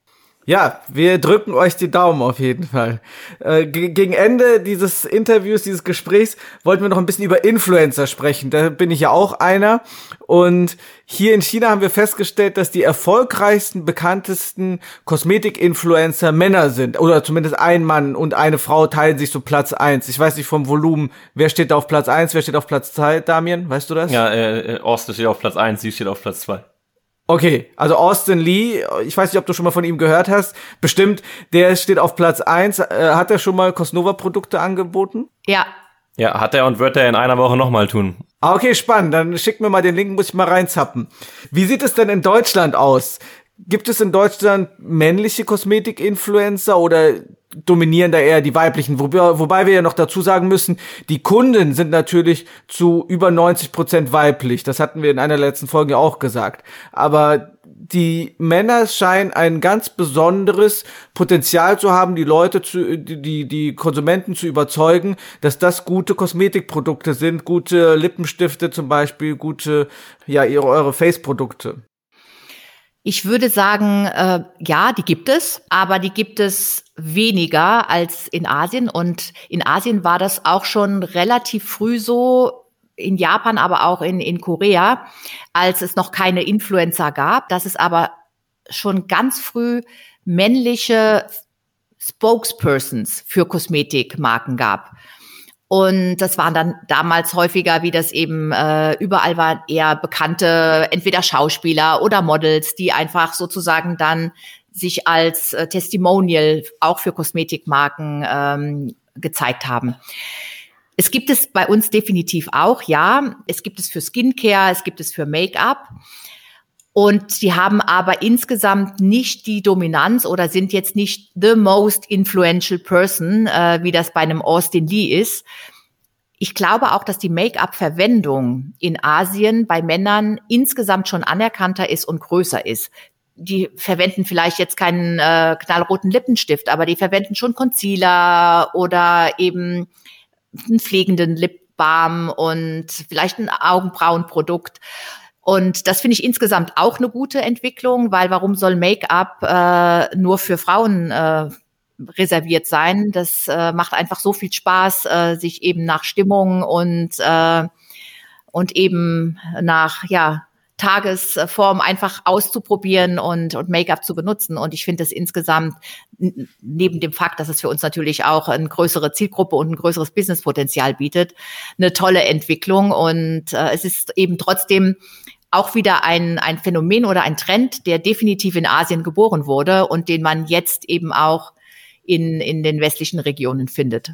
Ja, wir drücken euch die Daumen auf jeden Fall. Äh, gegen Ende dieses Interviews, dieses Gesprächs, wollten wir noch ein bisschen über Influencer sprechen. Da bin ich ja auch einer. Und hier in China haben wir festgestellt, dass die erfolgreichsten, bekanntesten Kosmetik-Influencer Männer sind. Oder zumindest ein Mann und eine Frau teilen sich so Platz eins. Ich weiß nicht vom Volumen, wer steht da auf Platz eins, wer steht auf Platz zwei, Damien? Weißt du das? Ja, äh, Ost steht auf Platz eins, sie steht auf Platz zwei. Okay, also Austin Lee, ich weiß nicht, ob du schon mal von ihm gehört hast. Bestimmt, der steht auf Platz eins. Äh, hat er schon mal Cosnova-Produkte angeboten? Ja. Ja, hat er und wird er in einer Woche nochmal tun. Ah, okay, spannend. Dann schick mir mal den Link, muss ich mal reinzappen. Wie sieht es denn in Deutschland aus? Gibt es in Deutschland männliche Kosmetik-Influencer oder dominieren da eher die weiblichen? Wobei, wobei wir ja noch dazu sagen müssen, die Kunden sind natürlich zu über 90 Prozent weiblich. Das hatten wir in einer letzten Folge auch gesagt. Aber die Männer scheinen ein ganz besonderes Potenzial zu haben, die Leute zu, die, die Konsumenten zu überzeugen, dass das gute Kosmetikprodukte sind, gute Lippenstifte zum Beispiel, gute, ja, ihre, eure Face-Produkte. Ich würde sagen, äh, ja, die gibt es, aber die gibt es weniger als in Asien. Und in Asien war das auch schon relativ früh so, in Japan, aber auch in, in Korea, als es noch keine Influencer gab, dass es aber schon ganz früh männliche Spokespersons für Kosmetikmarken gab. Und das waren dann damals häufiger, wie das eben äh, überall war, eher bekannte, entweder Schauspieler oder Models, die einfach sozusagen dann sich als äh, Testimonial auch für Kosmetikmarken ähm, gezeigt haben. Es gibt es bei uns definitiv auch, ja. Es gibt es für Skincare, es gibt es für Make-up. Und die haben aber insgesamt nicht die Dominanz oder sind jetzt nicht the most influential person, äh, wie das bei einem Austin Lee ist. Ich glaube auch, dass die Make-up-Verwendung in Asien bei Männern insgesamt schon anerkannter ist und größer ist. Die verwenden vielleicht jetzt keinen äh, knallroten Lippenstift, aber die verwenden schon Concealer oder eben einen pflegenden Lipbalm und vielleicht ein Augenbrauenprodukt. Und das finde ich insgesamt auch eine gute Entwicklung, weil warum soll Make-up äh, nur für Frauen äh, reserviert sein? Das äh, macht einfach so viel Spaß, äh, sich eben nach Stimmung und äh, und eben nach ja Tagesform einfach auszuprobieren und, und Make-up zu benutzen. Und ich finde es insgesamt, neben dem Fakt, dass es für uns natürlich auch eine größere Zielgruppe und ein größeres Businesspotenzial bietet, eine tolle Entwicklung. Und äh, es ist eben trotzdem auch wieder ein, ein Phänomen oder ein Trend, der definitiv in Asien geboren wurde und den man jetzt eben auch in, in den westlichen Regionen findet.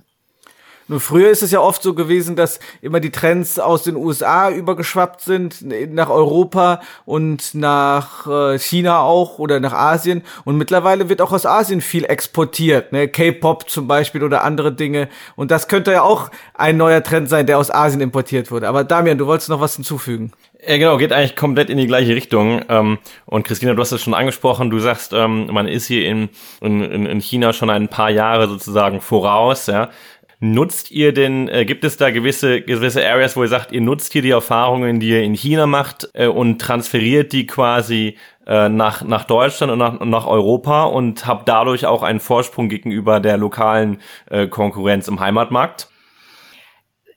Nur früher ist es ja oft so gewesen, dass immer die Trends aus den USA übergeschwappt sind nach Europa und nach äh, China auch oder nach Asien. Und mittlerweile wird auch aus Asien viel exportiert, ne? K-Pop zum Beispiel oder andere Dinge. Und das könnte ja auch ein neuer Trend sein, der aus Asien importiert wurde. Aber Damian, du wolltest noch was hinzufügen. Ja, genau, geht eigentlich komplett in die gleiche Richtung. Ähm, und Christina, du hast es schon angesprochen, du sagst, ähm, man ist hier in, in, in China schon ein paar Jahre sozusagen voraus, ja. Nutzt ihr denn, äh, gibt es da gewisse, gewisse Areas, wo ihr sagt, ihr nutzt hier die Erfahrungen, die ihr in China macht äh, und transferiert die quasi äh, nach, nach Deutschland und nach, nach Europa und habt dadurch auch einen Vorsprung gegenüber der lokalen äh, Konkurrenz im Heimatmarkt?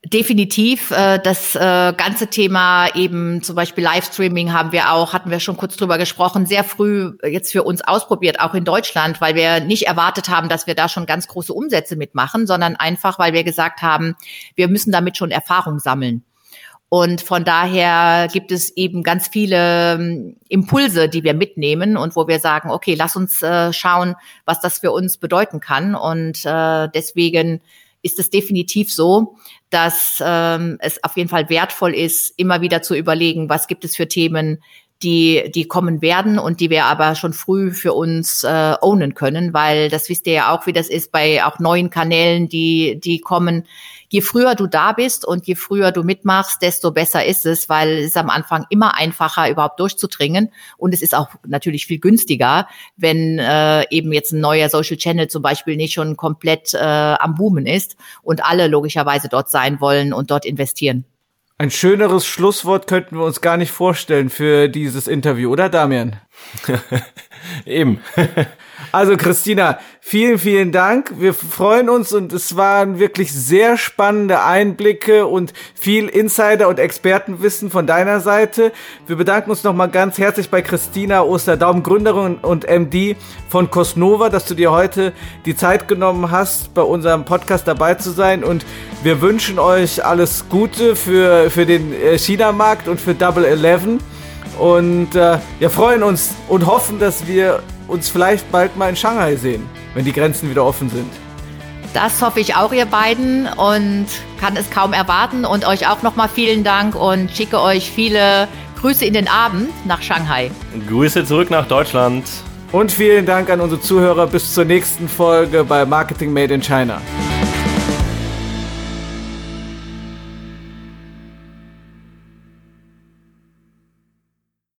Definitiv. Äh, das äh, ganze Thema eben zum Beispiel Livestreaming haben wir auch, hatten wir schon kurz drüber gesprochen, sehr früh jetzt für uns ausprobiert, auch in Deutschland, weil wir nicht erwartet haben, dass wir da schon ganz große Umsätze mitmachen, sondern einfach, weil wir gesagt haben, wir müssen damit schon Erfahrung sammeln. Und von daher gibt es eben ganz viele ähm, Impulse, die wir mitnehmen und wo wir sagen, okay, lass uns äh, schauen, was das für uns bedeuten kann. Und deswegen ist es definitiv so, dass ähm, es auf jeden Fall wertvoll ist, immer wieder zu überlegen, was gibt es für Themen, die, die kommen werden und die wir aber schon früh für uns äh, ownen können, weil das wisst ihr ja auch, wie das ist bei auch neuen Kanälen, die, die kommen. Je früher du da bist und je früher du mitmachst, desto besser ist es, weil es ist am Anfang immer einfacher, überhaupt durchzudringen. Und es ist auch natürlich viel günstiger, wenn äh, eben jetzt ein neuer Social Channel zum Beispiel nicht schon komplett äh, am Boomen ist und alle logischerweise dort sein wollen und dort investieren. Ein schöneres Schlusswort könnten wir uns gar nicht vorstellen für dieses Interview, oder Damian? Eben. Also Christina, vielen, vielen Dank. Wir freuen uns und es waren wirklich sehr spannende Einblicke und viel Insider- und Expertenwissen von deiner Seite. Wir bedanken uns nochmal ganz herzlich bei Christina Osterdaum, Gründerin und MD von Cosnova, dass du dir heute die Zeit genommen hast, bei unserem Podcast dabei zu sein und wir wünschen euch alles Gute für, für den äh, China-Markt und für Double Eleven. Und äh, wir freuen uns und hoffen, dass wir uns vielleicht bald mal in Shanghai sehen, wenn die Grenzen wieder offen sind. Das hoffe ich auch, ihr beiden, und kann es kaum erwarten. Und euch auch nochmal vielen Dank und schicke euch viele Grüße in den Abend nach Shanghai. Grüße zurück nach Deutschland. Und vielen Dank an unsere Zuhörer. Bis zur nächsten Folge bei Marketing Made in China.